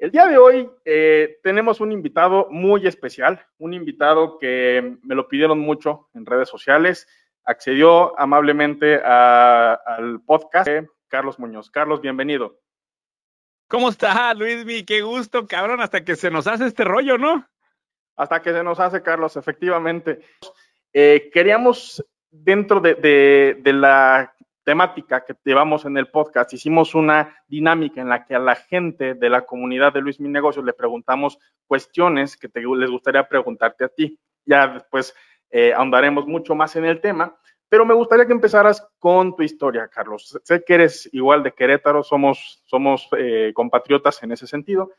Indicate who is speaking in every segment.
Speaker 1: El día de hoy eh, tenemos un invitado muy especial, un invitado que me lo pidieron mucho en redes sociales, accedió amablemente al podcast de Carlos Muñoz. Carlos, bienvenido.
Speaker 2: ¿Cómo está, Luis Mi? Qué gusto, cabrón, hasta que se nos hace este rollo, ¿no?
Speaker 1: Hasta que se nos hace, Carlos, efectivamente. Eh, queríamos, dentro de la temática que llevamos en el podcast, hicimos una dinámica en la que a la gente de la comunidad de Luis Mi Negocios le preguntamos cuestiones que les gustaría preguntarte a ti. Ya después eh, ahondaremos mucho más en el tema, pero me gustaría que empezaras con tu historia, Carlos. Sé que eres igual de Querétaro, somos, somos eh, compatriotas en ese sentido,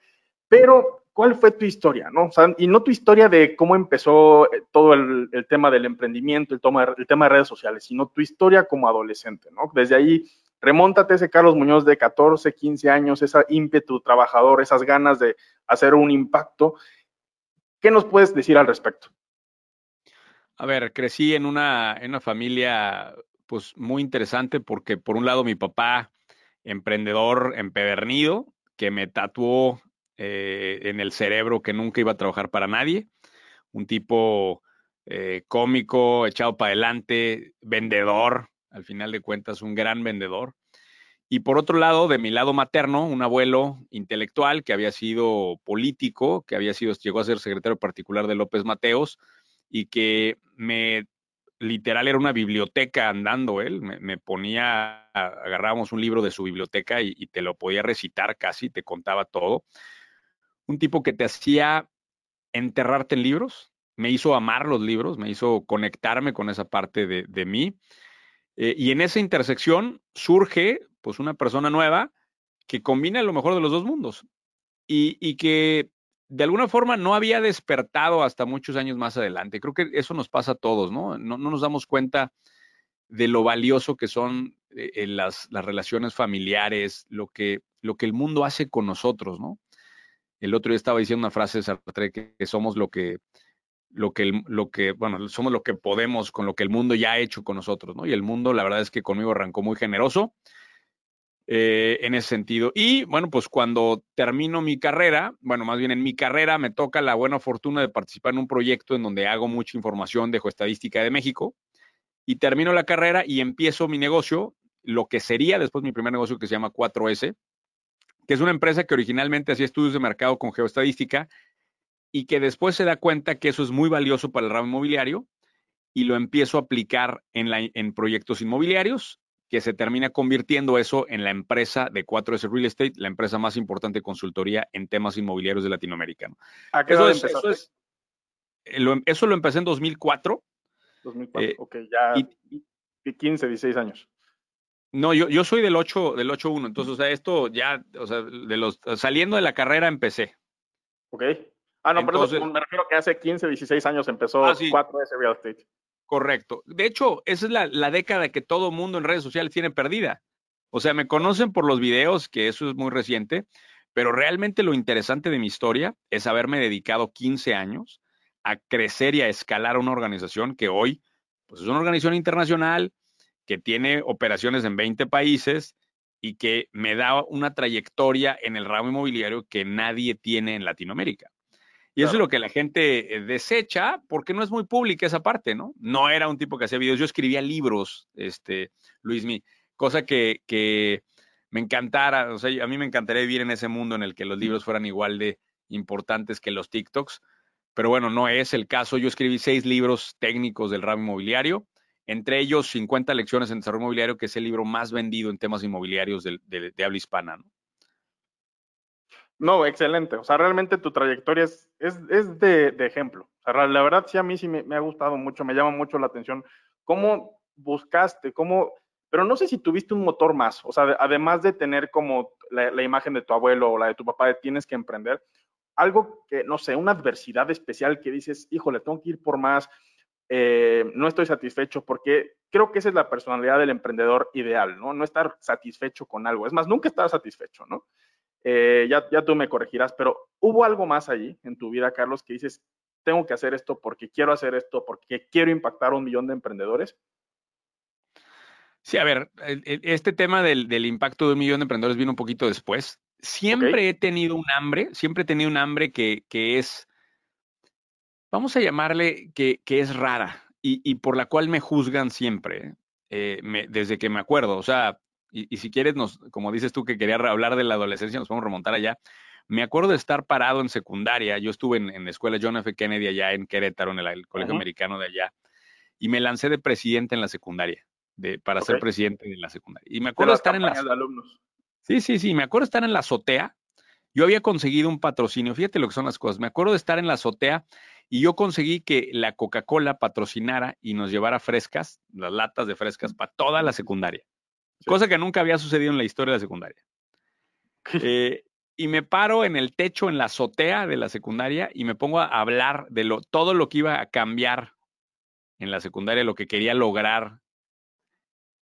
Speaker 1: pero, ¿cuál fue tu historia? ¿no? y no tu historia de cómo empezó eh, todo el, tema del emprendimiento, el, tema de redes sociales, sino tu historia como adolescente, ¿no? Desde ahí, remóntate ese Carlos Muñoz de 14, 15 años, esa ímpetu trabajador, esas ganas de hacer un impacto. ¿Qué nos puedes decir al respecto?
Speaker 2: A ver, crecí en una, en una familia pues muy interesante porque por un lado mi papá, emprendedor empedernido, que me tatuó eh, en el cerebro que nunca iba a trabajar para nadie, un tipo eh, cómico, echado para adelante, vendedor, al final de cuentas un gran vendedor. Y por otro lado, de mi lado materno, un abuelo intelectual que había sido político, que había sido, llegó a ser secretario particular de López Mateos y que me literal era una biblioteca andando él, me, ponía, agarrábamos un libro de su biblioteca y, te lo podía recitar casi, te contaba todo un tipo que te hacía enterrarte en libros, me hizo amar los libros, me hizo conectarme con esa parte de, mí. Eh, y en esa intersección surge pues una persona nueva que combina lo mejor de los dos mundos y, que de alguna forma no había despertado hasta muchos años más adelante. Creo que eso nos pasa a todos, ¿no? No, nos damos cuenta de lo valioso que son eh, las, las, relaciones familiares, lo que, lo que el mundo hace con nosotros, ¿no? El otro día estaba diciendo una frase de Sartre que, somos lo que, lo que, lo que, bueno, somos lo que podemos con lo que el mundo ya ha hecho con nosotros, ¿no? Y el mundo, la verdad es que conmigo arrancó muy generoso eh, en ese sentido. Y bueno, pues cuando termino mi carrera, bueno, más bien en mi carrera me toca la buena fortuna de participar en un proyecto en donde hago mucha información de geoestadística de México y termino la carrera y empiezo mi negocio, lo que sería después mi primer negocio que se llama 4S, que es una empresa que originalmente hacía estudios de mercado con geoestadística y que después se da cuenta que eso es muy valioso para el ramo inmobiliario y lo empiezo a aplicar en, la, en proyectos inmobiliarios, que se termina convirtiendo eso en la empresa de 4S Real Estate, la empresa más importante de consultoría en temas inmobiliarios de Latinoamérica.
Speaker 1: ¿A qué eso, es, eso, es,
Speaker 2: eh, lo, eso lo empecé en 2004.
Speaker 1: 2004, eh, ok, ya y 15, 16 años.
Speaker 2: No, yo, yo soy del 8, del 8-1, entonces, o sea, esto ya, o sea, de los, saliendo de la carrera empecé.
Speaker 1: Ok. Ah, no, pero eso me refiero que hace 15, 16 años empezó 4S ah, Real Estate.
Speaker 2: Correcto. De hecho, esa es la, la década que todo mundo en redes sociales tiene perdida. O sea, me conocen por los videos, que eso es muy reciente, pero realmente lo interesante de mi historia es haberme dedicado 15 años a crecer y a escalar una organización que hoy, pues es una organización internacional, que tiene operaciones en 20 países y que me da una trayectoria en el ramo inmobiliario que nadie tiene en Latinoamérica. Y eso es lo que la gente eh, desecha porque no es muy pública esa parte, ¿no? No era un tipo que hacía videos, yo escribía libros, este, Luismi, cosa que, que me encantara, o sea, a mí me encantaría vivir en ese mundo en el que los libros fueran igual de importantes que los TikToks, pero bueno, no es el caso. Yo escribí seis libros técnicos del ramo inmobiliario entre ellos 50 lecciones en desarrollo inmobiliario, que es el libro más vendido en temas inmobiliarios de, habla hispana. ¿no?
Speaker 1: No, excelente. O sea, realmente tu trayectoria es, es, de, ejemplo. O sea, la verdad sí a mí sí me, ha gustado mucho, me llama mucho la atención cómo buscaste, cómo pero no sé si tuviste un motor más, o sea, además de tener como la, imagen de tu abuelo o la de tu papá de tienes que emprender, algo que, no sé, una adversidad especial que dices, híjole, tengo que ir por más, eh, no estoy satisfecho, porque creo que esa es la personalidad del emprendedor ideal, ¿no? No estar satisfecho con algo. Es más, nunca estar satisfecho, ¿no? Eh, ya, ya tú me corregirás, pero ¿hubo algo más allí en tu vida, Carlos, que dices, tengo que hacer esto porque quiero hacer esto, porque quiero impactar a un millón de emprendedores?
Speaker 2: Sí, a ver, este tema del, impacto de un millón de emprendedores vino un poquito después. Siempre he tenido un hambre, siempre he tenido un hambre que, es, vamos a llamarle que, es rara y, por la cual me juzgan siempre, eh, desde que me acuerdo. O sea, y, si quieres, nos, como dices tú que quería hablar de la adolescencia, nos podemos remontar allá. Me acuerdo de estar parado en secundaria. Yo estuve en, la escuela John F. Kennedy allá en Querétaro, en el, colegio americano de allá, y me lancé de presidente en la secundaria para ser presidente de la secundaria. Y me acuerdo de estar en la...
Speaker 1: alumnos.
Speaker 2: Sí, sí, sí, me acuerdo de estar en la azotea. Yo había conseguido un patrocinio, fíjate lo que son las cosas. Me acuerdo de estar en la azotea y yo conseguí que la Coca-Cola patrocinara y nos llevara frescas, las latas de frescas, para toda la secundaria. Cosa que nunca había sucedido en la historia de la secundaria. Eh, y me paro en el techo, en la azotea de la secundaria, y me pongo a hablar de lo, todo lo que iba a cambiar en la secundaria, lo que quería lograr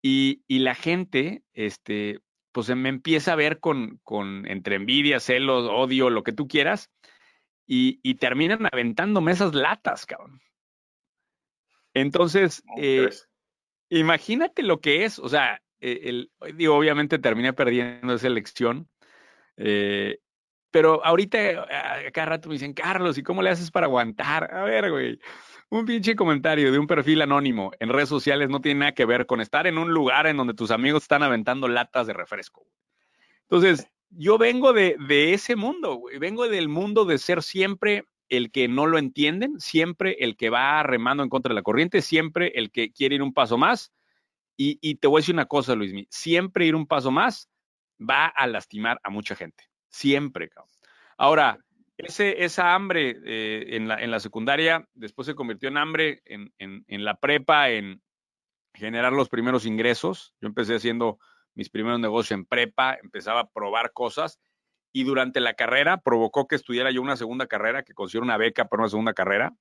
Speaker 2: y, la gente, este, pues me empieza a ver con, con entre envidia, celos, odio, lo que tú quieras, y, y terminan aventándome esas latas, cabrón. Entonces, eh, imagínate lo que es, o sea, e, el, digo, obviamente terminé perdiendo esa elección, eh, pero ahorita, cada rato me dicen, Carlos, ¿y cómo le haces para aguantar? A ver, güey, un pinche comentario de un perfil anónimo en redes sociales no tiene nada que ver con estar en un lugar en donde tus amigos están aventando latas de refresco. Entonces, yo vengo de, ese mundo, güey. vengo del mundo de ser siempre el que no lo entienden, siempre el que va remando en contra de la corriente, siempre el que quiere ir un paso más. Y, te voy a decir una cosa, Luismi, siempre ir un paso más va a lastimar a mucha gente. Siempre, cabrón. Ahora, ese, esa hambre eh, en, la, en, la, secundaria después se convirtió en hambre en, en, la prepa, en generar los primeros ingresos. Yo empecé haciendo mis primeros negocios en prepa, empezaba a probar cosas y durante la carrera provocó que estudiara yo una segunda carrera, que consiguiera una beca para una segunda carrera,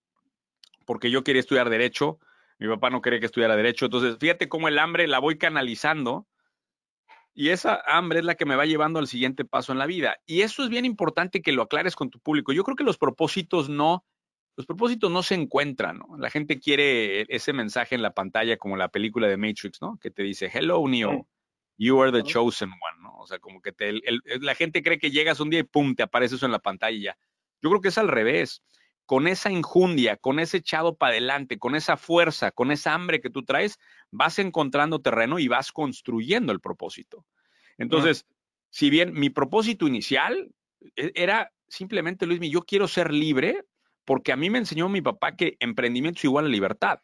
Speaker 2: porque yo quería estudiar derecho, mi papá no quería que estudiara derecho. Entonces, fíjate cómo el hambre la voy canalizando y esa hambre es la que me va llevando al siguiente paso en la vida. Y eso es bien importante que lo aclares con tu público. Yo creo que los propósitos no, los propósitos no se encuentran, ¿no? La gente quiere ese mensaje en la pantalla como la película de Matrix, ¿no? Que te dice, hello, Neo, you are the chosen one, ¿no? O sea, como que te, la gente cree que llegas un día y pum, te aparece eso en la pantalla y ya. Yo creo que es al revés con esa injundia, con ese echado para adelante, con esa fuerza, con esa hambre que tú traes, vas encontrando terreno y vas construyendo el propósito. Entonces, si bien mi propósito inicial e, era simplemente, Luis, yo quiero ser libre porque a mí me enseñó mi papá que emprendimiento es igual a libertad.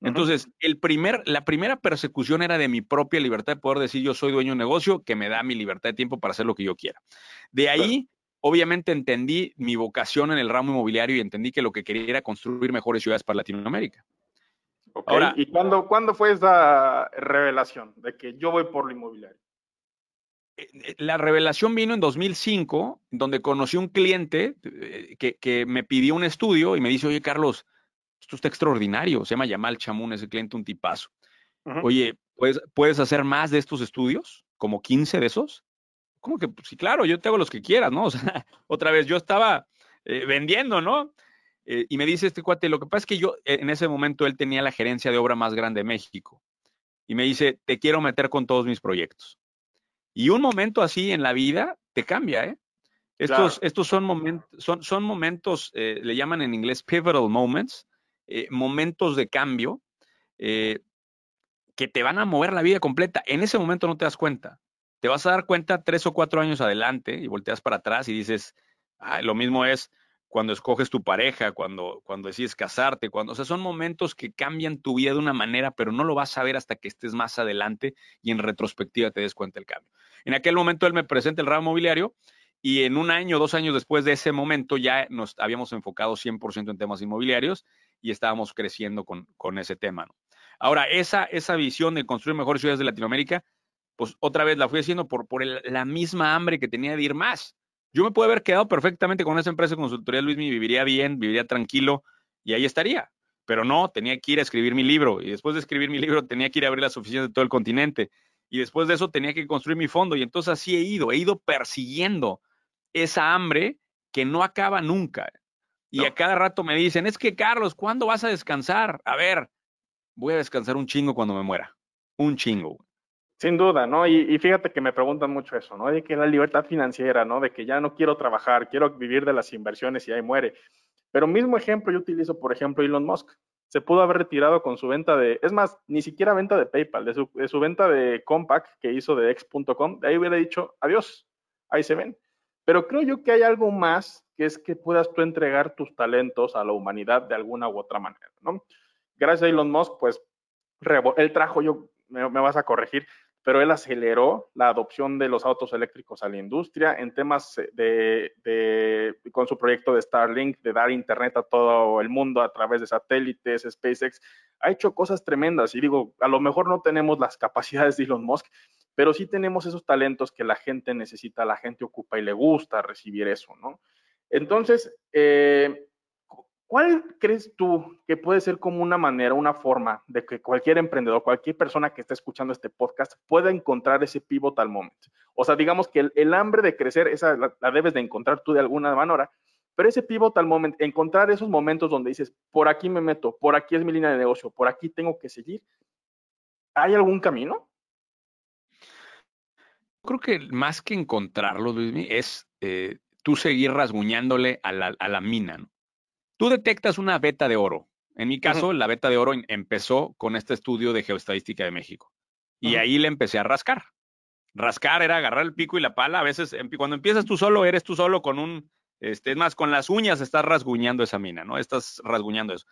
Speaker 2: Entonces, el primer, la primera persecución era de mi propia libertad de poder decir yo soy dueño de un negocio que me da mi libertad de tiempo para hacer lo que yo quiera. De ahí obviamente entendí mi vocación en el ramo inmobiliario y entendí que lo que quería era construir mejores ciudades para Latinoamérica.
Speaker 1: Ahora, ¿Y cuándo, cuándo fue esa revelación de que yo voy por lo inmobiliario?
Speaker 2: Eh, eh, la revelación vino en 2005, donde conocí un cliente eh, que, me pidió un estudio y me dice, oye, Carlos, esto está extraordinario. Se llama Yamal Chamun, ese cliente, un tipazo. Oye, ¿puedes, ¿puedes hacer más de estos estudios? ¿Como 15 de esos? ¿Cómo que? Pues sí, claro, yo te hago los que quieras, ¿no? O sea, otra vez, yo estaba eh, vendiendo, ¿no? Eh, y me dice este cuate, lo que pasa es que yo, eh, en ese momento, él tenía la gerencia de obra más grande de México. Y me dice, te quiero meter con todos mis proyectos. Y un momento así en la vida te cambia, ¿eh? Estos, estos son, momentos, son, son momentos, le llaman en inglés pivotal moments, momentos de cambio que te van a mover la vida completa. En ese momento no te das cuenta te vas a dar cuenta tres o cuatro años adelante y volteas para atrás y dices, lo mismo es cuando escoges tu pareja, cuando, cuando decides casarte, cuando, o sea, son momentos que cambian tu vida de una manera, pero no lo vas a ver hasta que estés más adelante y en retrospectiva te des cuenta del cambio. En aquel momento él me presenta el ramo mobiliario y en un año, dos años después de ese momento ya nos habíamos enfocado 100% en temas inmobiliarios y estábamos creciendo con, con ese tema. ¿no? Ahora, esa, esa visión de construir mejores ciudades de Latinoamérica, pues otra vez la fui haciendo por, por la misma hambre que tenía de ir más. Yo me puedo haber quedado perfectamente con esa empresa de consultoría, Luis, viviría bien, viviría tranquilo y ahí estaría. Pero no, tenía que ir a escribir mi libro y después de escribir mi libro tenía que ir a abrir las oficinas de todo el continente y después de eso tenía que construir mi fondo y entonces así he ido, he ido persiguiendo esa hambre que no acaba nunca. Y a cada rato me dicen, es que Carlos, ¿cuándo vas a descansar? A ver, voy a descansar un chingo cuando me muera. Un chingo.
Speaker 1: Sin duda, ¿no? Y, fíjate que me preguntan mucho eso, ¿no? De que la libertad financiera, ¿no? De que ya no quiero trabajar, quiero vivir de las inversiones y ahí muere. Pero mismo ejemplo yo utilizo, por ejemplo, Elon Musk. Se pudo haber retirado con su venta de, es más, ni siquiera venta de PayPal, de su, de su venta de Compaq que hizo de X.com, de ahí hubiera dicho, adiós, ahí se ven. Pero creo yo que hay algo más que es que puedas tú entregar tus talentos a la humanidad de alguna u otra manera, ¿no? Gracias a Elon Musk, pues, él trajo, yo, me vas a corregir, pero él aceleró la adopción de los autos eléctricos a la industria en temas de, con su proyecto de Starlink, de dar internet a todo el mundo a través de satélites, SpaceX, ha hecho cosas tremendas y digo, a lo mejor no tenemos las capacidades de Elon Musk, pero sí tenemos esos talentos que la gente necesita, la gente ocupa y le gusta recibir eso, ¿no? Entonces, eh, ¿Cuál crees tú que puede ser como una manera, una forma de que cualquier emprendedor, cualquier persona que esté escuchando este podcast pueda encontrar ese pivotal moment? O sea, digamos que el, hambre de crecer, esa la, debes de encontrar tú de alguna manera, pero ese pivotal moment, encontrar esos momentos donde dices, por aquí me meto, por aquí es mi línea de negocio, por aquí tengo que seguir. ¿Hay algún camino?
Speaker 2: Creo que más que encontrarlo, Luis, es eh, tú seguir rasguñándole a la, a la mina, ¿no? Tú detectas una beta de oro. En mi caso, la beta de oro empezó con este estudio de geoestadística de México. Y ahí le empecé a rascar. Rascar era agarrar el pico y la pala. A veces, em, cuando empiezas tú solo, eres tú solo con un, este, es más, con las uñas estás rasguñando esa mina, ¿no? Estás rasguñando eso.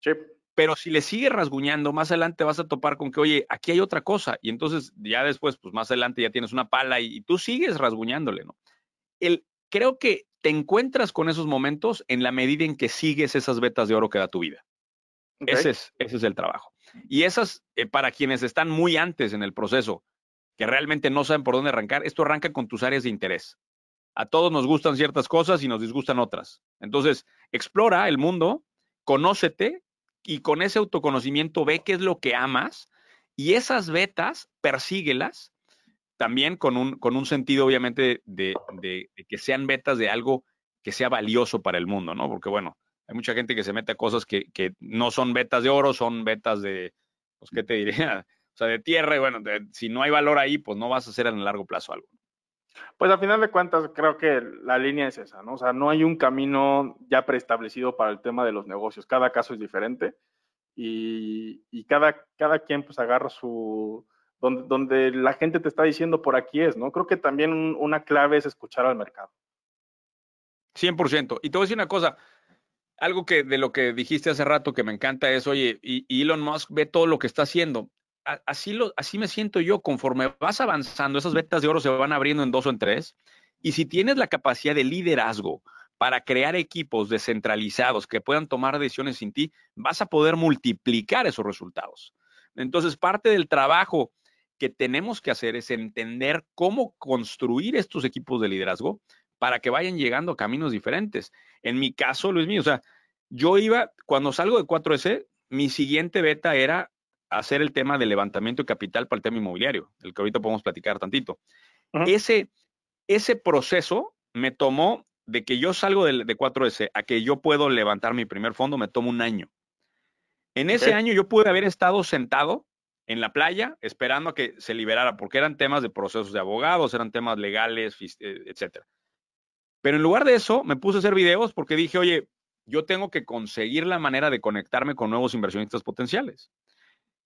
Speaker 1: Sí.
Speaker 2: Pero si le sigues rasguñando, más adelante vas a topar con que, oye, aquí hay otra cosa. Y entonces ya después, pues más adelante ya tienes una pala y, y tú sigues rasguñándole, ¿no? El, creo que te encuentras con esos momentos en la medida en que sigues esas vetas de oro que da tu vida. Ese, es, ese es el trabajo. Y esas, eh, para quienes están muy antes en el proceso, que realmente no saben por dónde arrancar, esto arranca con tus áreas de interés. A todos nos gustan ciertas cosas y nos disgustan otras. Entonces, explora el mundo, conócete y con ese autoconocimiento ve qué es lo que amas y esas vetas, persíguelas también con un, con un sentido, obviamente, de, que sean metas de algo que sea valioso para el mundo, ¿no? Porque, bueno, hay mucha gente que se mete a cosas que, no son vetas de oro, son vetas de, pues, ¿qué te diría? O sea, de tierra, y bueno, si no hay valor ahí, pues no vas a hacer en el largo plazo algo.
Speaker 1: Pues al final de cuentas, creo que la línea es esa, ¿no? O sea, no hay un camino ya preestablecido para el tema de los negocios. Cada caso es diferente y, cada, cada quien pues agarra su, donde, la gente te está diciendo por aquí es, ¿no? Creo que también una clave es escuchar al mercado.
Speaker 2: 100%. Y te voy a decir una cosa, algo que de lo que dijiste hace rato que me encanta es, oye, y, Elon Musk ve todo lo que está haciendo. Así, lo, así me siento yo, conforme vas avanzando, esas vetas de oro se van abriendo en dos o en tres, y si tienes la capacidad de liderazgo para crear equipos descentralizados que puedan tomar decisiones sin ti, vas a poder multiplicar esos resultados. Entonces, parte del trabajo que tenemos que hacer es entender cómo construir estos equipos de liderazgo para que vayan llegando a caminos diferentes. En mi caso, Luis mío, o sea, yo iba, cuando salgo de 4S, mi siguiente beta era hacer el tema de levantamiento de capital para el tema inmobiliario, el que ahorita podemos platicar tantito. ese, ese proceso me tomó de que yo salgo de, 4S a que yo puedo levantar mi primer fondo, me tomó un año. En ese año yo pude haber estado sentado en la playa esperando a que se liberara, porque eran temas de procesos de abogados, eran temas legales, eh, etcétera. Pero en lugar de eso, me puse a hacer videos porque dije, oye, yo tengo que conseguir la manera de conectarme con nuevos inversionistas potenciales.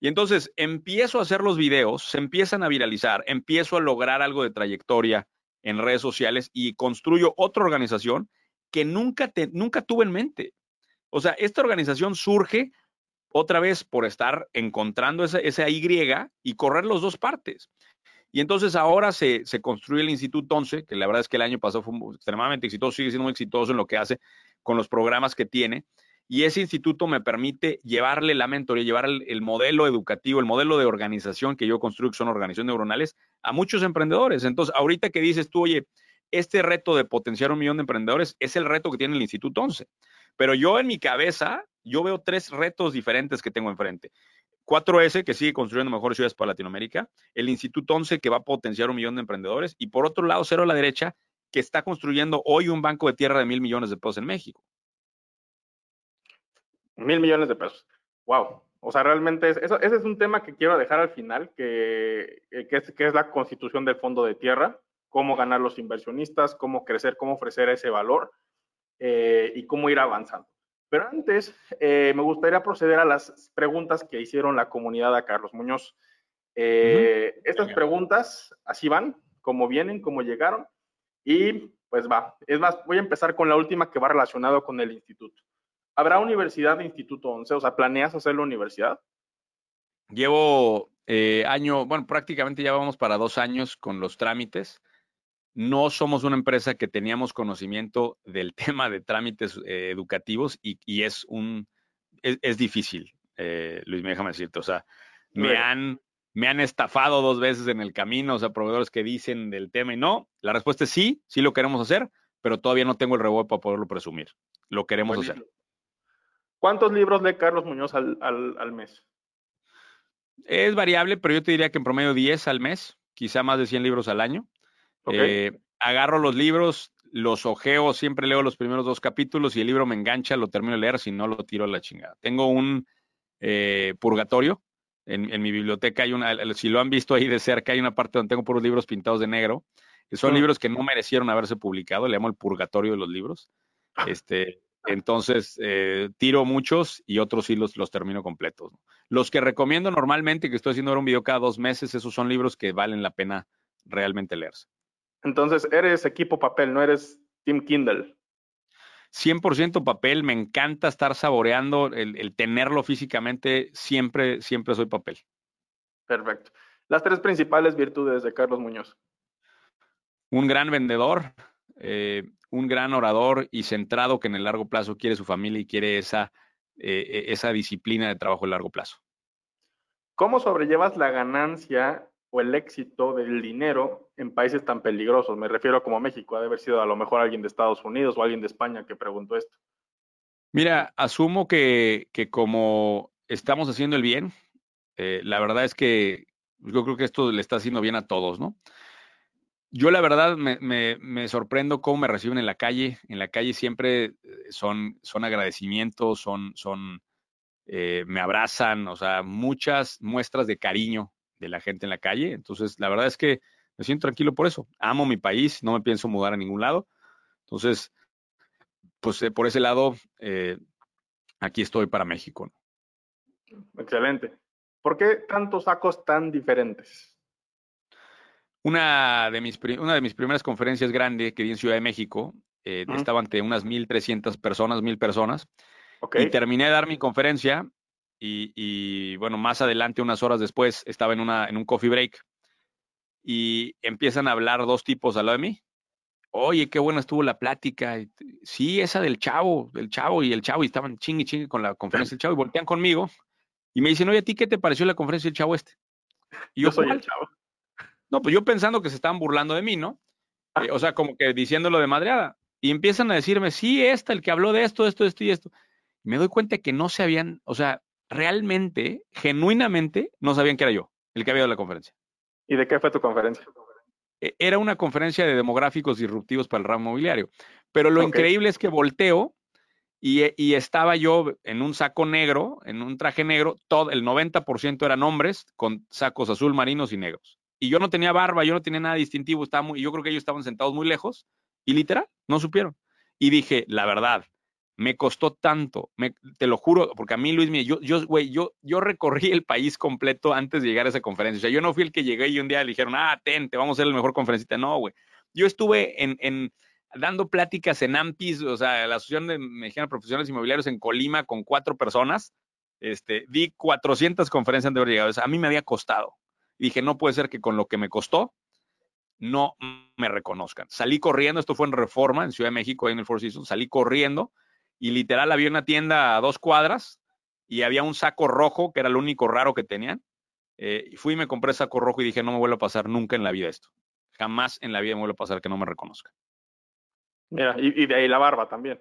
Speaker 2: Y entonces empiezo a hacer los videos, se empiezan a viralizar, empiezo a lograr algo de trayectoria en redes sociales y construyo otra organización que nunca, te, nunca tuve en mente. O sea, esta organización surge otra vez por estar encontrando esa, esa Y y correr los dos partes. Y entonces ahora se, se, construye el Instituto 11, que la verdad es que el año pasado fue extremadamente exitoso, sigue siendo muy exitoso en lo que hace con los programas que tiene. Y ese instituto me permite llevarle la mentoría, llevar el, modelo educativo, el modelo de organización que yo construyo, que son organizaciones neuronales, a muchos emprendedores. Entonces, ahorita que dices tú, oye, este reto de potenciar un millón de emprendedores es el reto que tiene el Instituto 11. Pero yo en mi cabeza, yo veo tres retos diferentes que tengo enfrente. 4S, que sigue construyendo mejores ciudades para Latinoamérica, el Instituto 11, que va a potenciar un millón de emprendedores, y por otro lado, cero a la derecha, que está construyendo hoy un banco de tierra de mil millones de pesos en México.
Speaker 1: Mil millones de pesos. Wow. O sea, realmente ese es un tema que quiero dejar al final, que, eh, que, es, que es la constitución del fondo de tierra, cómo ganar los inversionistas, cómo crecer, cómo ofrecer ese valor eh, y cómo ir avanzando. Pero antes, eh, me gustaría proceder a las preguntas que hicieron la comunidad a Carlos Muñoz. Estas preguntas así van, como vienen, como llegaron. Y pues va. Es más, voy a empezar con la última que va relacionado con el instituto. ¿Habrá universidad de Instituto 11? O sea, ¿planeas hacer la universidad?
Speaker 2: Llevo eh, año, bueno, prácticamente ya vamos para dos años con los trámites. No somos una empresa que teníamos conocimiento del tema de trámites eh, educativos y, es un, es, difícil, eh, Luis, déjame decirte. O sea, me han, me han estafado dos veces en el camino, o sea, proveedores que dicen del tema y no. La respuesta es sí, sí lo queremos hacer, pero todavía no tengo el rebote para poderlo presumir. Lo queremos hacer.
Speaker 1: ¿Cuántos libros lee Carlos Muñoz al, mes?
Speaker 2: Es variable, pero yo te diría que en promedio 10 al mes, quizá más de 100 libros al año. Eh, agarro los libros, los ojeo, siempre leo los primeros dos capítulos y el libro me engancha, lo termino de leer, si no lo tiro a la chingada. Tengo un eh, purgatorio. En, mi biblioteca hay una, si lo han visto ahí de cerca, hay una parte donde tengo puros libros pintados de negro, que son libros que no merecieron haberse publicado, le llamo el purgatorio de los libros. Ah. Este, entonces, eh, tiro muchos y otros sí los, los termino completos. Los que recomiendo normalmente, que estoy haciendo ahora un video cada dos meses, esos son libros que valen la pena realmente leerse.
Speaker 1: Entonces, eres equipo papel, no eres Team Kindle.
Speaker 2: 100% papel, me encanta estar saboreando el, tenerlo físicamente, siempre, siempre soy papel.
Speaker 1: Perfecto. Las tres principales virtudes de Carlos Muñoz.
Speaker 2: Un gran vendedor, eh, un gran orador y centrado que en el largo plazo quiere su familia y quiere esa, eh, e, esa disciplina de trabajo a largo plazo.
Speaker 1: ¿Cómo sobrellevas la ganancia o el éxito del dinero en países tan peligrosos? Me refiero a como México, ha de haber sido a lo mejor alguien de Estados Unidos o alguien de España que preguntó esto.
Speaker 2: Mira, asumo que, que como estamos haciendo el bien, eh, la verdad es que yo creo que esto le está haciendo bien a todos, ¿no? Yo la verdad me, sorprendo cómo me reciben en la calle. En la calle siempre eh, son, son agradecimientos, son, son, eh, me abrazan, o sea, muchas muestras de cariño de la gente en la calle. Entonces, la verdad es que me siento tranquilo por eso. Amo mi país, no me pienso mudar a ningún lado. Entonces, pues eh, por ese lado, aquí estoy para México.
Speaker 1: Excelente. ¿Por qué tantos sacos tan diferentes?
Speaker 2: Una de mis, una de mis primeras conferencias grandes que di en Ciudad de México, eh, estaba ante unas 1.300 personas, 1.000 personas, y terminé de dar mi conferencia y, bueno, más adelante, unas horas después, estaba en, una, en un coffee break y empiezan a hablar dos tipos al lado de mí. Oye, qué buena estuvo la plática. Sí, esa del chavo, del chavo y el chavo, y estaban chingue chingue con la conferencia del chavo y voltean conmigo y me dicen, oye, ¿a ti qué te pareció la conferencia del chavo este?
Speaker 1: Y yo, soy el chavo.
Speaker 2: No, pues yo pensando que se estaban burlando de mí, ¿no? Eh, o sea, como que diciéndolo de madreada. Y empiezan a decirme, sí, esta, el que habló de esto, esto, esto y esto. Y me doy cuenta que no se habían, o sea, realmente, genuinamente, no sabían que era yo el que había dado la conferencia.
Speaker 1: ¿Y de qué fue tu conferencia?
Speaker 2: E, era una conferencia de demográficos disruptivos para el ramo mobiliario. Pero lo increíble es que volteo y, y, estaba yo en un saco negro, en un traje negro, todo el 90% eran hombres con sacos azul marinos y negros y yo no tenía barba, yo no tenía nada distintivo, estaba muy, yo creo que ellos estaban sentados muy lejos y literal, no supieron. Y dije, la verdad, me costó tanto, me, te lo juro, porque a mí, Luis, yo, yo, güey, yo, yo recorrí el país completo antes de llegar a esa conferencia. O sea, yo no fui el que llegué y un día le dijeron, ah, ten, te vamos a hacer el mejor conferencista. No, güey. Yo estuve en, dando pláticas en AMPIS, o sea, la Asociación de Mexicanos Profesionales Inmobiliarios en Colima con cuatro personas. Este, di 400 conferencias de haber llegado. O sea, a mí me había costado dije, no puede ser que con lo que me costó no me reconozcan. Salí corriendo, esto fue en Reforma, en Ciudad de México, ahí en el Four Seasons, salí corriendo y literal había una tienda a dos cuadras y había un saco rojo, que era lo único raro que tenían. Eh, y fui y me compré saco rojo y dije, no me vuelvo a pasar nunca en la vida esto. Jamás en la vida me vuelve a pasar que no me reconozca.
Speaker 1: Mira, y, de ahí la barba también.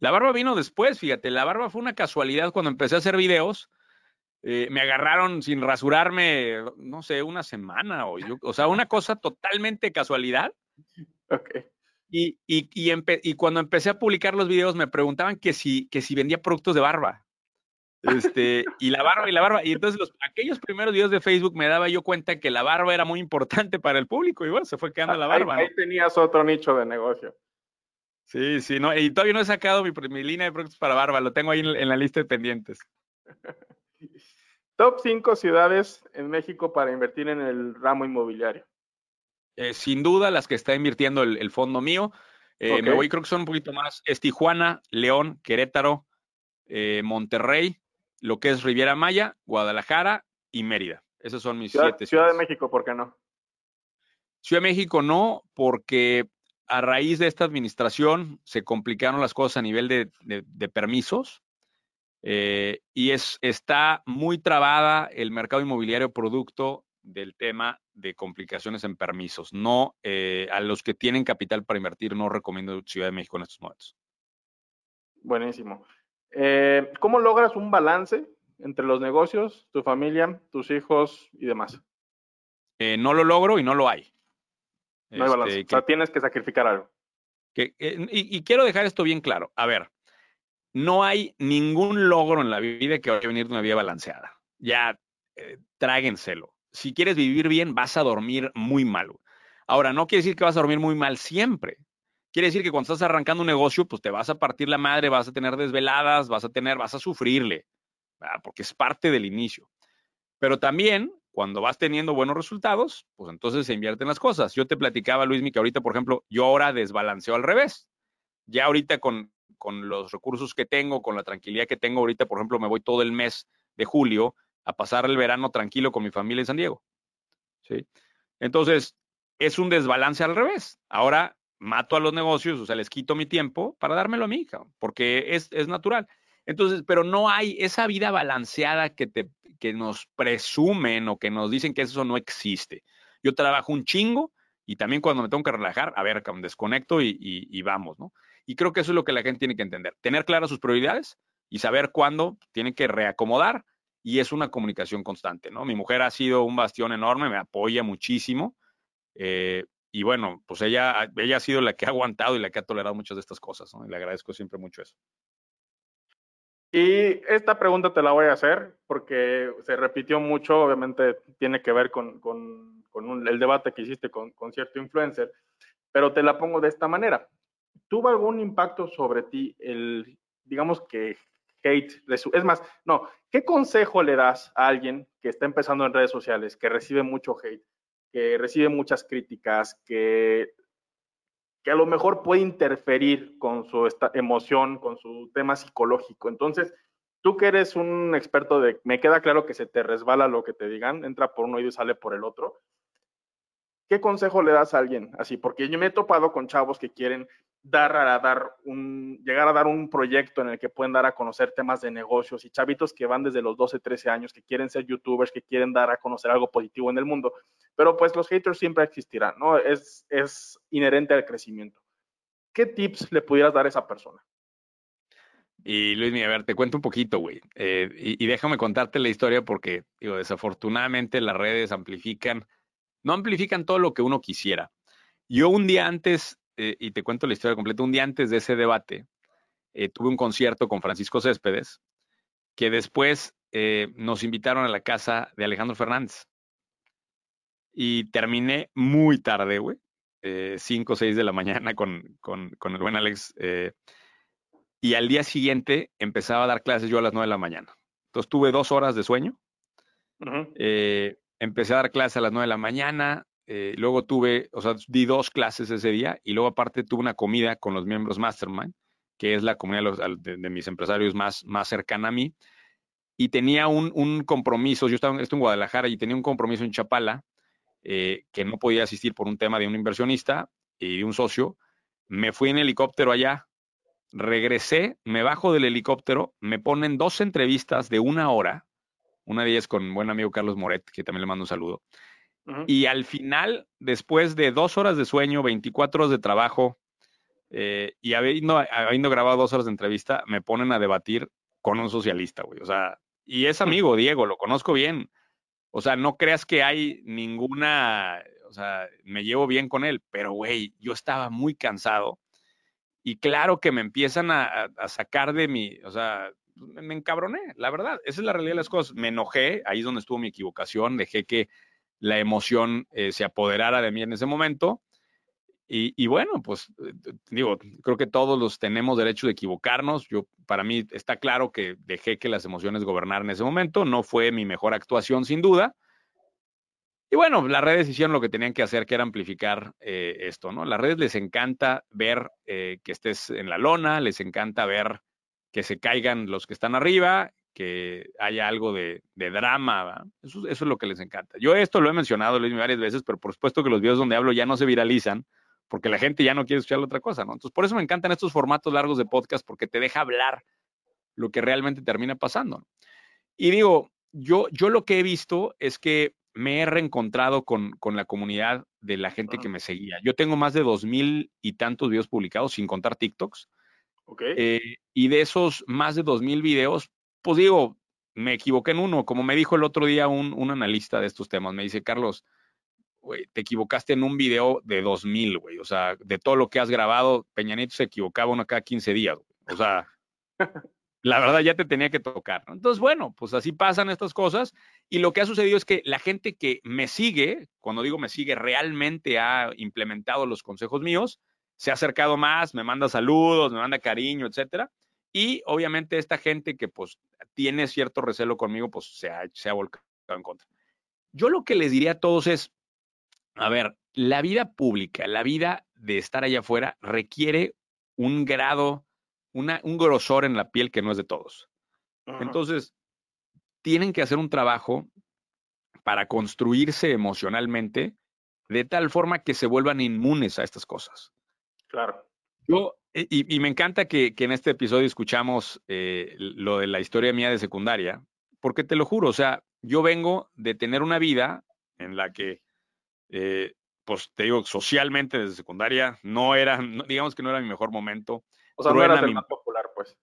Speaker 2: La barba vino después, fíjate, la barba fue una casualidad cuando empecé a hacer videos. Eh, me agarraron sin rasurarme, no sé, una semana o, yo, o sea, una cosa totalmente casualidad.
Speaker 1: Ok.
Speaker 2: Y, y, y, cuando empecé a publicar los videos me preguntaban que si, que si vendía productos de barba. Este, y la barba y la barba. Y entonces los, aquellos primeros videos de Facebook me daba yo cuenta que la barba era muy importante para el público y bueno, se fue quedando la barba.
Speaker 1: Ahí, tenías otro nicho de negocio.
Speaker 2: Sí, sí, no, y todavía no he sacado mi, mi línea de productos para barba, lo tengo ahí en, la lista de pendientes.
Speaker 1: Top 5 ciudades en México para invertir en el ramo inmobiliario.
Speaker 2: Eh, sin duda, las que está invirtiendo el, fondo mío. Eh, me voy, creo que son un poquito más. Es Tijuana, León, Querétaro, eh, Monterrey, lo que es Riviera Maya, Guadalajara y Mérida. Esos son mis siete
Speaker 1: ciudades. Ciudad de México, ¿por qué no?
Speaker 2: Ciudad de México no, porque a raíz de esta administración se complicaron las cosas a nivel de, permisos eh, y es, está muy trabada el mercado inmobiliario producto del tema de complicaciones en permisos. No, eh, a los que tienen capital para invertir, no recomiendo Ciudad de México en estos momentos.
Speaker 1: Buenísimo. Eh, ¿Cómo logras un balance entre los negocios, tu familia, tus hijos y demás?
Speaker 2: Eh, no lo logro y no lo hay.
Speaker 1: No hay balance. Este, o sea, tienes que sacrificar algo.
Speaker 2: Que, y, quiero dejar esto bien claro. A ver, no hay ningún logro en la vida que vaya a venir de una vida balanceada. Ya, eh, tráguenselo. Si quieres vivir bien, vas a dormir muy mal. Ahora, no quiere decir que vas a dormir muy mal siempre. Quiere decir que cuando estás arrancando un negocio, pues te vas a partir la madre, vas a tener desveladas, vas a tener, vas a sufrirle, porque es parte del inicio. Pero también, cuando vas teniendo buenos resultados, pues entonces se invierten las cosas. Yo te platicaba, Luis, que ahorita, por ejemplo, yo ahora desbalanceo al revés. Ya ahorita con, con los recursos que tengo, con la tranquilidad que tengo ahorita, por ejemplo, me voy todo el mes de julio a pasar el verano tranquilo con mi familia en San Diego. ¿Sí? Entonces, es un desbalance al revés. Ahora mato a los negocios, o sea, les quito mi tiempo para dármelo a mí, porque es, es natural. Entonces, pero no hay esa vida balanceada que, te, que nos presumen o que nos dicen que eso no existe. Yo trabajo un chingo y también cuando me tengo que relajar, a ver, desconecto y, y, vamos, ¿no? Y creo que eso es lo que la gente tiene que entender. Tener claras sus prioridades y saber cuándo tiene que reacomodar y es una comunicación constante, ¿no? Mi mujer ha sido un bastión enorme, me apoya muchísimo. Eh, y bueno, pues ella, ella ha sido la que ha aguantado y la que ha tolerado muchas de estas cosas, ¿no? Y le agradezco siempre mucho eso.
Speaker 1: Y esta pregunta te la voy a hacer porque se repitió mucho, obviamente tiene que ver con, con, con el debate que hiciste con, con, cierto influencer, pero te la pongo de esta manera. ¿Tuvo algún impacto sobre ti el, digamos que hate? Es más, no, ¿qué consejo le das a alguien que está empezando en redes sociales, que recibe mucho hate? que recibe muchas críticas, que, que a lo mejor puede interferir con su emoción, con su tema psicológico. Entonces, tú que eres un experto de, me queda claro que se te resbala lo que te digan, entra por un oído y sale por el otro. ¿Qué consejo le das a alguien así? Porque yo me he topado con chavos que quieren llegar a dar un proyecto en el que pueden dar a conocer temas de negocios y chavitos que van desde los 12, 13 años, que quieren ser youtubers, que quieren dar a conocer algo positivo en el mundo. Pero pues los haters siempre existirán, ¿no? Es, inherente al crecimiento. ¿Qué tips le pudieras dar a esa persona?
Speaker 2: Y Luis, a ver, te cuento un poquito, güey. Eh, y, y, déjame contarte la historia porque, digo, desafortunadamente las redes amplifican, no amplifican todo lo que uno quisiera. Yo un día antes eh, y te cuento la historia completa, un día antes de ese debate, eh, tuve un concierto con Francisco Céspedes, que después eh, nos invitaron a la casa de Alejandro Fernández. Y terminé muy tarde, güey, 5 o 6 de la mañana con, con, con el buen Alex. y al día siguiente empezaba a dar clases yo a las 9 de la mañana. Entonces tuve dos horas de sueño. Empecé a dar clases a las 9 de la mañana, eh, luego tuve, o sea, di dos clases ese día y luego aparte tuve una comida con los miembros Mastermind, que es la comunidad de, mis empresarios más, más cercana a mí. Y tenía un, compromiso, yo estaba en Guadalajara y tenía un compromiso en Chapala eh, que no podía asistir por un tema de un inversionista y de un socio. Me fui en helicóptero allá regresé, me bajo del helicóptero, me ponen dos entrevistas de una hora, una de ellas con buen amigo Carlos Moret, que también le mando un saludo. Y al final, después de dos horas de sueño, 24 horas de trabajo eh, y habiendo, habiendo grabado dos horas de entrevista, me ponen a debatir con un socialista, güey. O sea, y es amigo, Diego, lo conozco bien. O sea, no creas que hay ninguna, o sea, me llevo bien con él, pero güey, yo estaba muy cansado y claro que me empiezan a, sacar de mi, o sea, me, encabroné, la verdad, esa es la realidad de las cosas. Me enojé, ahí es donde estuvo mi equivocación, dejé que la emoción eh, se apoderara de mí en ese momento. Y, y, bueno, pues eh, digo, creo que todos los tenemos derecho de equivocarnos. Yo, para mí está claro que dejé que las emociones gobernaran en ese momento. No fue mi mejor actuación, sin duda. Y bueno, las redes hicieron lo que tenían que hacer, que era amplificar eh, esto, ¿no? Las redes les encanta ver que estés en la lona, les encanta ver que se caigan los que están arriba que haya algo de, drama, eso, es lo que les encanta. Yo esto lo he mencionado Luis, varias veces, pero por supuesto que los videos donde hablo ya no se viralizan porque la gente ya no quiere escuchar otra cosa, ¿no? Entonces, por eso me encantan estos formatos largos de podcast porque te deja hablar lo que realmente termina pasando. Y digo, yo, yo lo que he visto es que me he reencontrado con, con la comunidad de la gente que me seguía. Yo tengo más de dos mil y tantos videos publicados, sin contar TikToks. Okay. Eh, y de esos más de dos mil videos, pues digo, me equivoqué en uno, como me dijo el otro día un, un analista de estos temas, me dice, Carlos, te equivocaste en un video de 2000, güey, o sea, de todo lo que has grabado, Peñanito se equivocaba uno cada 15 días, o sea, la verdad ya te tenía que tocar. ¿no? Entonces, bueno, pues así pasan estas cosas y lo que ha sucedido es que la gente que me sigue, cuando digo me sigue, realmente ha implementado los consejos míos, se ha acercado más, me manda saludos, me manda cariño, etcétera. Y obviamente esta gente que pues tiene cierto recelo conmigo, pues se ha, se ha volcado en contra. Yo lo que les diría a todos es, a ver, la vida pública, la vida de estar allá afuera requiere un grado, una, un grosor en la piel que no es de todos. Entonces, tienen que hacer un trabajo para construirse emocionalmente de tal forma que se vuelvan inmunes a estas cosas.
Speaker 1: Claro.
Speaker 2: Yo eh, y, me encanta que, en este episodio escuchamos eh, lo de la historia mía de secundaria, porque te lo juro, o sea, yo vengo de tener una vida en la que, eh, pues te digo, socialmente desde secundaria no era, digamos que no era mi mejor momento.
Speaker 1: O sea, no era el más popular, pues.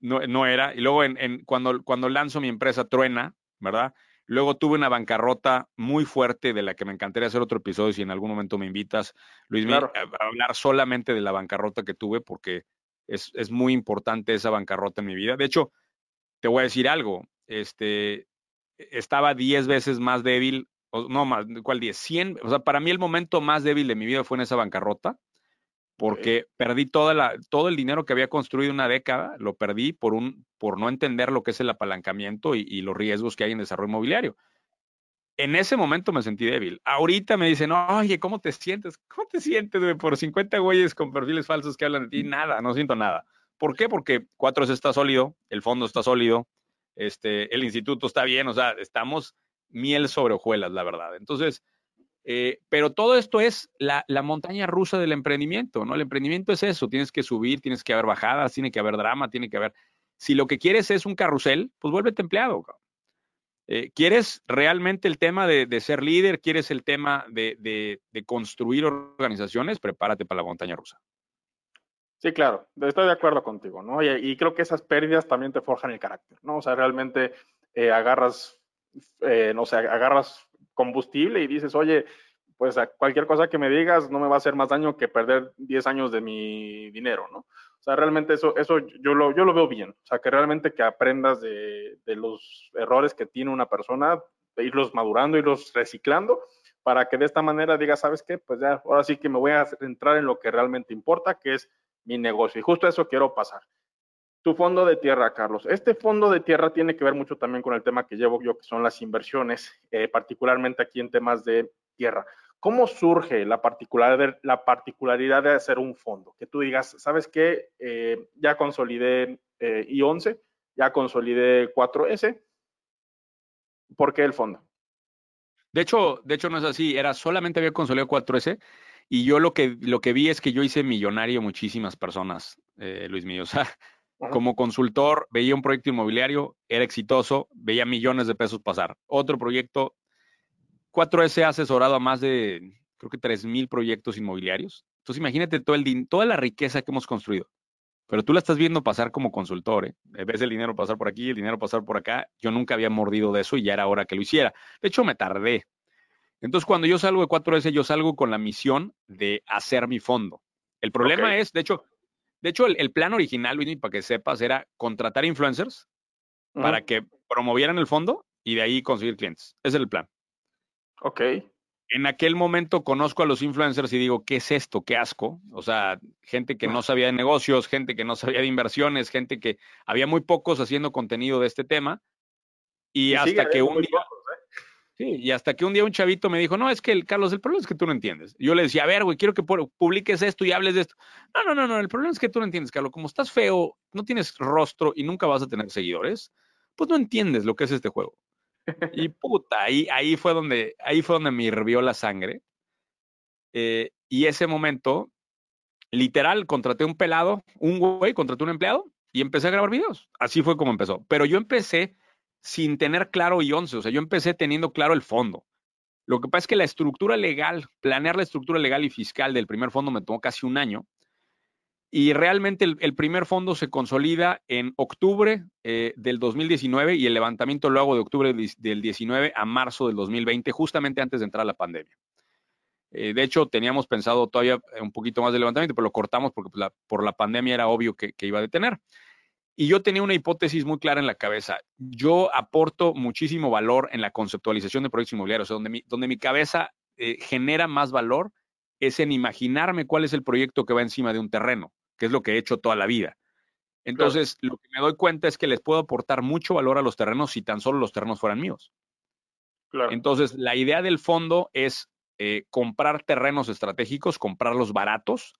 Speaker 2: No, no era. Y luego en, cuando, cuando lanzo mi empresa Truena, ¿verdad? Luego tuve una bancarrota muy fuerte de la que me encantaría hacer otro episodio si en algún momento me invitas, Luis, a, hablar solamente de la bancarrota que tuve porque es, es, muy importante esa bancarrota en mi vida. De hecho, te voy a decir algo, este, estaba 10 veces más débil, o no más, ¿cuál 10? 100, o sea, para mí el momento más débil de mi vida fue en esa bancarrota porque perdí toda la, todo el dinero que había construido una década, lo perdí por, un, por no entender lo que es el apalancamiento y, los riesgos que hay en desarrollo inmobiliario. En ese momento me sentí débil. Ahorita me dicen, oye, ¿cómo te sientes? ¿Cómo te sientes güey? por 50 güeyes con perfiles falsos que hablan de ti? Nada, no siento nada. ¿Por qué? Porque 4S está sólido, el fondo está sólido, este, el instituto está bien, o sea, estamos miel sobre hojuelas, la verdad. Entonces, eh, pero todo esto es la, montaña rusa del emprendimiento, ¿no? El emprendimiento es eso, tienes que subir, tienes que haber bajadas, tiene que haber drama, tiene que haber... Si lo que quieres es un carrusel, pues vuélvete empleado. Eh, ¿Quieres realmente el tema de, ser líder? ¿Quieres el tema de, construir organizaciones? Prepárate para la montaña rusa.
Speaker 1: Sí, claro, estoy de acuerdo contigo, ¿no? Y, creo que esas pérdidas también te forjan el carácter, ¿no? O sea, realmente eh, agarras, no sé, agarras combustible y dices, oye, pues a cualquier cosa que me digas no me va a hacer más daño que perder 10 años de mi dinero, ¿no? O sea, realmente eso, eso yo, lo, yo lo veo bien. O sea, que realmente que aprendas de, de los errores que tiene una persona, de irlos madurando, irlos reciclando, para que de esta manera digas, ¿sabes qué? Pues ya, ahora sí que me voy a centrar en lo que realmente importa, que es mi negocio. Y justo eso quiero pasar. Tu fondo de tierra, Carlos. Este fondo de tierra tiene que ver mucho también con el tema que llevo yo, que son las inversiones, eh, particularmente aquí en temas de tierra. ¿Cómo surge la particularidad, la particularidad de hacer un fondo? Que tú digas, ¿sabes qué? Eh, ya consolidé eh, I11, ya consolidé 4S. ¿Por qué el fondo?
Speaker 2: De hecho, de hecho no es así, era solamente había consolidado 4S y yo lo que, lo que vi es que yo hice millonario muchísimas personas eh, Luis mío. O sea, como consultor, veía un proyecto inmobiliario, era exitoso, veía millones de pesos pasar. Otro proyecto, 4S ha asesorado a más de, creo que 3 mil proyectos inmobiliarios. Entonces, imagínate todo el, toda la riqueza que hemos construido. Pero tú la estás viendo pasar como consultor, ¿eh? Ves el dinero pasar por aquí, el dinero pasar por acá. Yo nunca había mordido de eso y ya era hora que lo hiciera. De hecho, me tardé. Entonces, cuando yo salgo de 4S, yo salgo con la misión de hacer mi fondo. El problema es, de hecho, de hecho, el, plan original, Luis, para que sepas, era contratar influencers para que promovieran el fondo y de ahí conseguir clientes. Ese es el plan.
Speaker 1: Ok.
Speaker 2: En aquel momento conozco a los influencers y digo, ¿qué es esto? ¿Qué asco? O sea, gente que no sabía de negocios, gente que no sabía de inversiones, gente que había muy pocos haciendo contenido de este tema. Y, hasta que un día, Sí, y hasta que un día un chavito me dijo, no, es que el Carlos, el problema es que tú no entiendes. yo le decía, a ver, güey, quiero que publiques esto y hables de esto. No, no, no, no, el problema es que tú no entiendes, Carlos. Como estás feo, no tienes rostro y nunca vas a tener seguidores, pues no entiendes lo que es este juego. Y puta, ahí, ahí fue donde, ahí fue donde me hirvió la sangre. Eh, y ese momento, literal, contraté un pelado, un güey, contraté un empleado y empecé a grabar videos. Así fue como empezó. Pero yo empecé sin tener claro y once. O sea, yo empecé teniendo claro el fondo. Lo que pasa es que la estructura legal, planear la estructura legal y fiscal del primer fondo me tomó casi un año. Y realmente el, primer fondo se consolida en octubre eh, del 2019 y el levantamiento lo hago de octubre del 19 a marzo del 2020, justamente antes de entrar la pandemia. Eh, de hecho, teníamos pensado todavía un poquito más de levantamiento, pero lo cortamos porque pues, por la pandemia era obvio que iba a detener. Y yo tenía una hipótesis muy clara en la cabeza. Yo aporto muchísimo valor en la conceptualización de proyectos inmobiliarios, donde mi, donde mi cabeza eh, genera más valor es en imaginarme cuál es el proyecto que va encima de un terreno, que es lo que he hecho toda la vida. Entonces, lo que me doy cuenta es que les puedo aportar mucho valor a los terrenos si tan solo los terrenos fueran míos. Entonces, la idea del fondo es eh, comprar terrenos estratégicos, comprarlos baratos,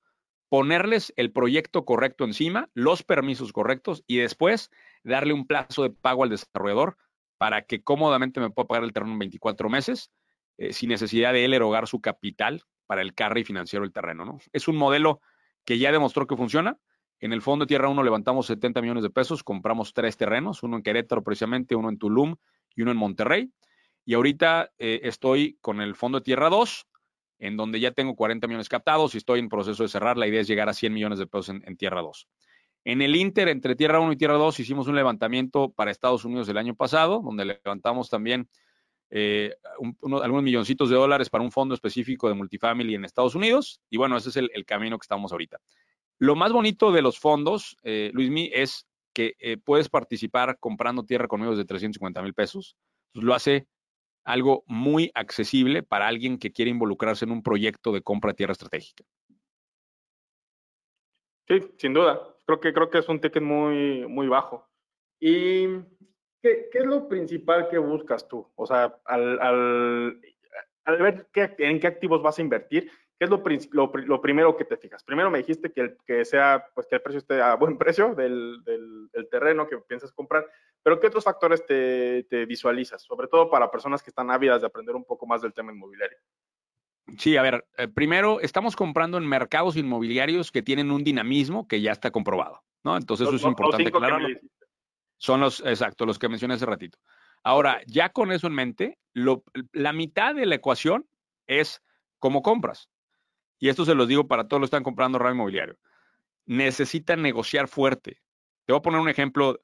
Speaker 2: ponerles el proyecto correcto encima, los permisos correctos y después darle un plazo de pago al desarrollador para que cómodamente me pueda pagar el terreno en 24 meses eh, sin necesidad de él erogar su capital para el carry financiero del terreno. ¿no? Es un modelo que ya demostró que funciona. En el Fondo de Tierra 1 levantamos 70 millones de pesos, compramos tres terrenos, uno en Querétaro precisamente, uno en Tulum y uno en Monterrey. Y ahorita eh, estoy con el Fondo de Tierra 2, en donde ya tengo 40 millones captados y estoy en proceso de cerrar. La idea es llegar a 100 millones de pesos en, Tierra 2. En el Inter, entre Tierra 1 y Tierra 2, hicimos un levantamiento para Estados Unidos el año pasado, donde levantamos también eh, algunos milloncitos de dólares para un fondo específico de multifamily en Estados Unidos. Y bueno, ese es el, camino que estamos ahorita. Lo más bonito de los fondos, eh, Luismi, es que eh, puedes participar comprando tierra conmigo de 350 mil pesos. lo hace algo muy accesible para alguien que quiere involucrarse en un proyecto de compra de tierra estratégica.
Speaker 1: Sí, sin duda. Creo que, creo que es un ticket muy, muy bajo. ¿Y qué, es lo principal que buscas tú? O sea, al, al, ver en qué activos vas a invertir, ¿qué es lo, lo, primero que te fijas? Primero me dijiste que, el, que sea, pues que el precio esté a buen precio del, del, del terreno que piensas comprar, pero ¿qué otros factores te, visualizas? Sobre todo para personas que están ávidas de aprender un poco más del tema inmobiliario.
Speaker 2: Sí, a ver, eh, primero estamos comprando en mercados inmobiliarios que tienen un dinamismo que ya está comprobado, ¿no? Entonces eso es importante aclararlo. Son los, exacto, los que mencioné hace ratito. Ahora, ya con eso en mente, la mitad de la ecuación es cómo compras. Y esto se los digo para todos los que están comprando ramo inmobiliario. Necesitan negociar fuerte. Te voy a poner un ejemplo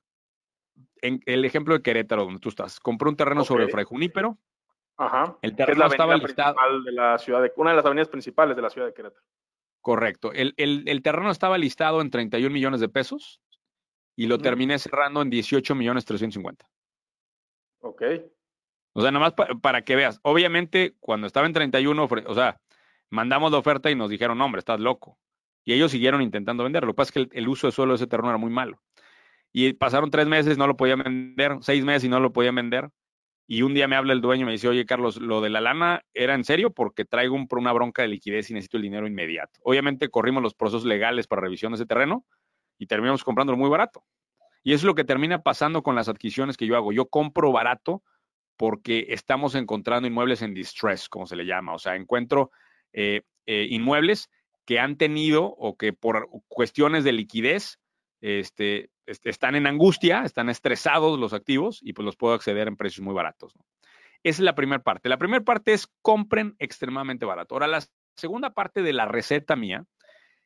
Speaker 2: en el ejemplo de Querétaro, donde tú estás, compró un terreno sobre el Fray Junípero.
Speaker 1: Ajá.
Speaker 2: El terreno estaba listado.
Speaker 1: De la ciudad de, una de las avenidas principales de la ciudad de Querétaro.
Speaker 2: Correcto. El, terreno estaba listado en 31 millones de pesos y lo terminé cerrando en 18 millones 350.
Speaker 1: Ok.
Speaker 2: O sea, nada más para que veas. Obviamente, cuando estaba en 31, o sea, mandamos la oferta y nos dijeron, no, hombre, estás loco. Y ellos siguieron intentando venderlo. Lo que pasa es que el uso de suelo de ese terreno era muy malo. Y pasaron tres meses, no lo podía vender, seis meses y no lo podía vender. Y un día me habla el dueño y me dice, oye, Carlos, lo de la lana era en serio porque traigo un, una bronca de liquidez y necesito el dinero inmediato. Obviamente corrimos los procesos legales para revisión de ese terreno y terminamos comprándolo muy barato. Y eso es lo que termina pasando con las adquisiciones que yo hago. Yo compro barato porque estamos encontrando inmuebles en distress, como se le llama. O sea, encuentro eh, eh, inmuebles que han tenido o que por cuestiones de liquidez este, están en angustia, están estresados los activos y pues los puedo acceder en precios muy baratos. Esa es la primera parte. La primera parte es compren extremadamente barato. Ahora, la segunda parte de la receta mía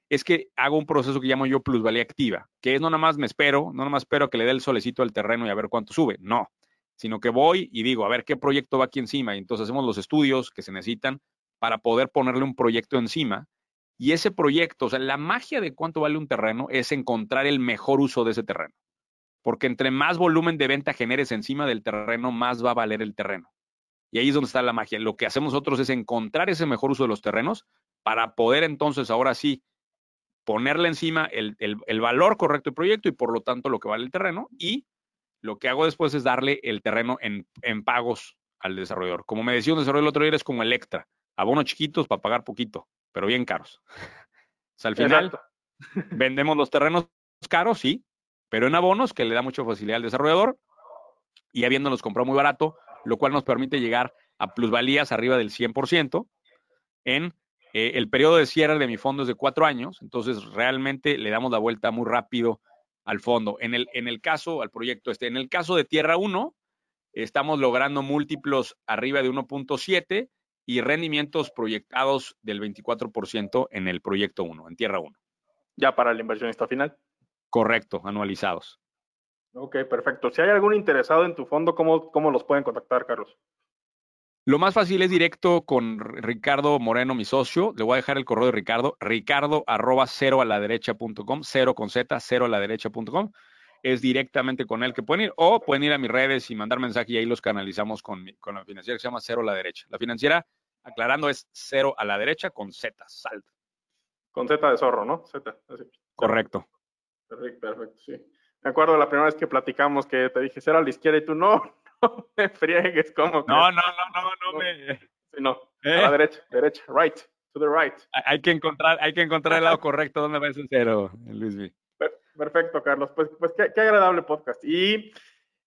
Speaker 2: es que hago un proceso que llamo yo plusvalía activa, que es no nada más me espero, no nada más espero que le dé el solecito al terreno y a ver cuánto sube, no, sino que voy y digo, a ver qué proyecto va aquí encima, y entonces hacemos los estudios que se necesitan para poder ponerle un proyecto encima. Y ese proyecto, o sea, la magia de cuánto vale un terreno es encontrar el mejor uso de ese terreno. Porque entre más volumen de venta generes encima del terreno, más va a valer el terreno. Y ahí es donde está la magia. Lo que hacemos nosotros es encontrar ese mejor uso de los terrenos para poder entonces ahora sí ponerle encima el, valor correcto del proyecto y por lo tanto lo que vale el terreno. Y lo que hago después es darle el terreno en, pagos al desarrollador. Como me decía un desarrollador el otro día, es como Electra. Abonos chiquitos para pagar poquito, pero bien caros. O sea, al final vendemos los terrenos caros, sí, pero en abonos que le da mucha facilidad al desarrollador y habiéndolos comprado muy barato, lo cual nos permite llegar a plusvalías arriba del 100% en eh, el periodo de cierre de mi fondo es de cuatro años, entonces realmente le damos la vuelta muy rápido al fondo. En el, en el caso, al proyecto este, en el caso de Tierra 1, estamos logrando múltiplos arriba de 1.7 y rendimientos proyectados del 24% en el proyecto 1, en Tierra 1.
Speaker 1: Ya para el inversionista final.
Speaker 2: Correcto, anualizados.
Speaker 1: Ok, perfecto. Si hay algún interesado en tu fondo, ¿cómo, cómo los pueden contactar, Carlos?
Speaker 2: Lo más fácil es directo con Ricardo Moreno, mi socio. Le voy a dejar el correo de Ricardo, ricardo arroba cero a la derecha punto com, cero con z, cero a la derecha punto com. Es directamente con él que pueden ir, o pueden ir a mis redes y mandar mensaje y ahí los canalizamos con, con la financiera que se llama Cero a la derecha. La financiera, aclarando, es cero a la derecha con Z, salto.
Speaker 1: Con Z de zorro, ¿no? Z.
Speaker 2: Correcto.
Speaker 1: Perfecto, perfecto, sí. Me acuerdo la primera vez que platicamos que te dije cero a la izquierda y tú no, no me friegues, ¿cómo?
Speaker 2: No, no, no, no, no, me.
Speaker 1: no, a la ¿Eh? derecha, derecha, right, to the right.
Speaker 2: Hay que encontrar, hay que encontrar el lado correcto donde va ese cero, Luis.
Speaker 1: Perfecto, Carlos. Pues, pues qué, agradable podcast. Y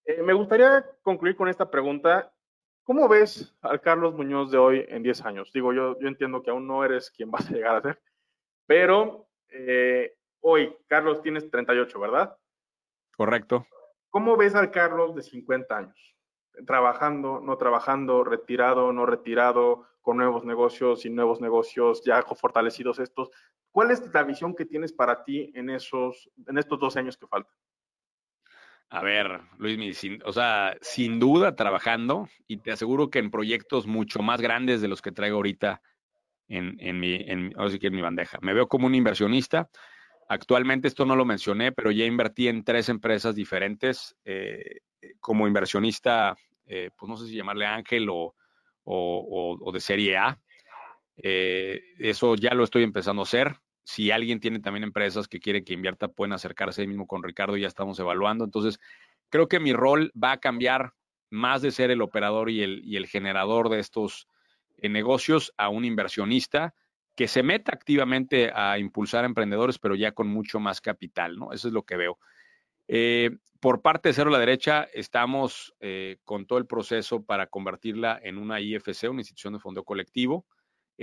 Speaker 1: eh, me gustaría concluir con esta pregunta. ¿Cómo ves al Carlos Muñoz de hoy en 10 años? Digo, yo, yo entiendo que aún no eres quien vas a llegar a ser, pero eh, hoy, Carlos, tienes 38, ¿verdad?
Speaker 2: Correcto.
Speaker 1: ¿Cómo ves al Carlos de 50 años? trabajando, no trabajando, retirado, no retirado, con nuevos negocios y nuevos negocios ya fortalecidos estos. ¿Cuál es la visión que tienes para ti en, esos, en estos dos años que faltan?
Speaker 2: A ver, Luis, o sea, sin duda trabajando y te aseguro que en proyectos mucho más grandes de los que traigo ahorita en, en mi, en, sí que en mi bandeja. Me veo como un inversionista. Actualmente esto no lo mencioné, pero ya invertí en tres empresas diferentes. Eh, eh, como inversionista, eh, pues no sé si llamarle ángel o, de serie A. Eh, eso ya lo estoy empezando a hacer. Si alguien tiene también empresas que quiere que invierta, pueden acercarse ahí mismo con Ricardo, ya estamos evaluando. Entonces, creo que mi rol va a cambiar más de ser el operador y el, generador de estos negocios a un inversionista que se meta activamente a impulsar emprendedores, pero ya con mucho más capital, ¿no? Eso es lo que veo. Eh, por parte de Cero a la Derecha, estamos eh, con todo el proceso para convertirla en una IFC, una institución de fondo colectivo.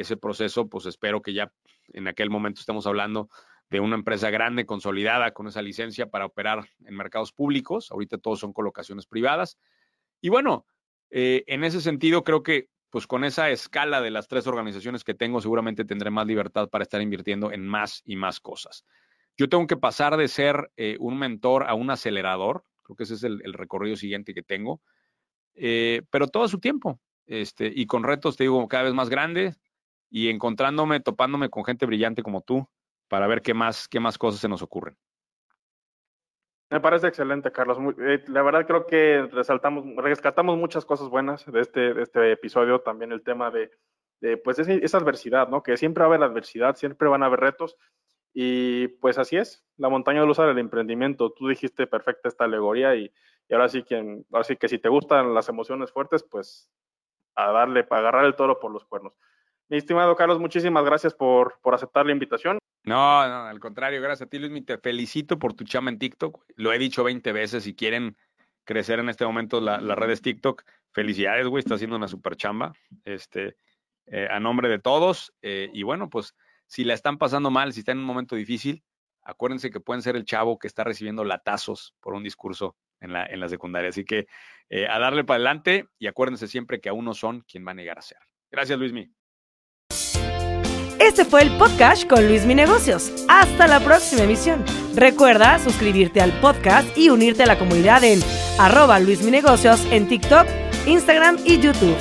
Speaker 2: Ese proceso, pues espero que ya en aquel momento estemos hablando de una empresa grande, consolidada, con esa licencia para operar en mercados públicos. Ahorita todos son colocaciones privadas. Y bueno, eh, en ese sentido, creo que pues con esa escala de las tres organizaciones que tengo, seguramente tendré más libertad para estar invirtiendo en más y más cosas. Yo tengo que pasar de ser eh, un mentor a un acelerador. Creo que ese es el, recorrido siguiente que tengo. Eh, pero todo a su tiempo. Este, y con retos, te digo, cada vez más grandes y encontrándome, topándome con gente brillante como tú para ver qué más, qué más cosas se nos ocurren.
Speaker 1: Me parece excelente, Carlos. Eh, la verdad creo que resaltamos, rescatamos muchas cosas buenas de este, de este episodio. También el tema de, pues esa, adversidad, ¿no? Que siempre va a haber adversidad, siempre van a haber retos y pues así es, la montaña rusa del emprendimiento. Tú dijiste perfecta esta alegoría y, ahora sí que, ahora sí que si te gustan las emociones fuertes, pues a darle, para agarrar el toro por los cuernos. Mi estimado Carlos, muchísimas gracias por, por aceptar la invitación.
Speaker 2: No, no, al contrario, gracias a ti, Luis. Te felicito por tu chama en TikTok. Lo he dicho 20 veces. Si quieren crecer en este momento las redes TikTok, felicidades, güey. Está haciendo una super chamba. Este, eh, a nombre de todos. Eh, y bueno, pues si la están pasando mal, si están en un momento difícil, acuérdense que pueden ser el chavo que está recibiendo latazos por un discurso en la, en la secundaria. Así que eh, a darle para adelante y acuérdense siempre que aún no son quien van a llegar a ser. Gracias, Luismi.
Speaker 3: Este fue el podcast con Luis Mi Negocios. Hasta la próxima emisión. Recuerda suscribirte al podcast y unirte a la comunidad en arroba Luis Mi Negocios en TikTok, Instagram y YouTube.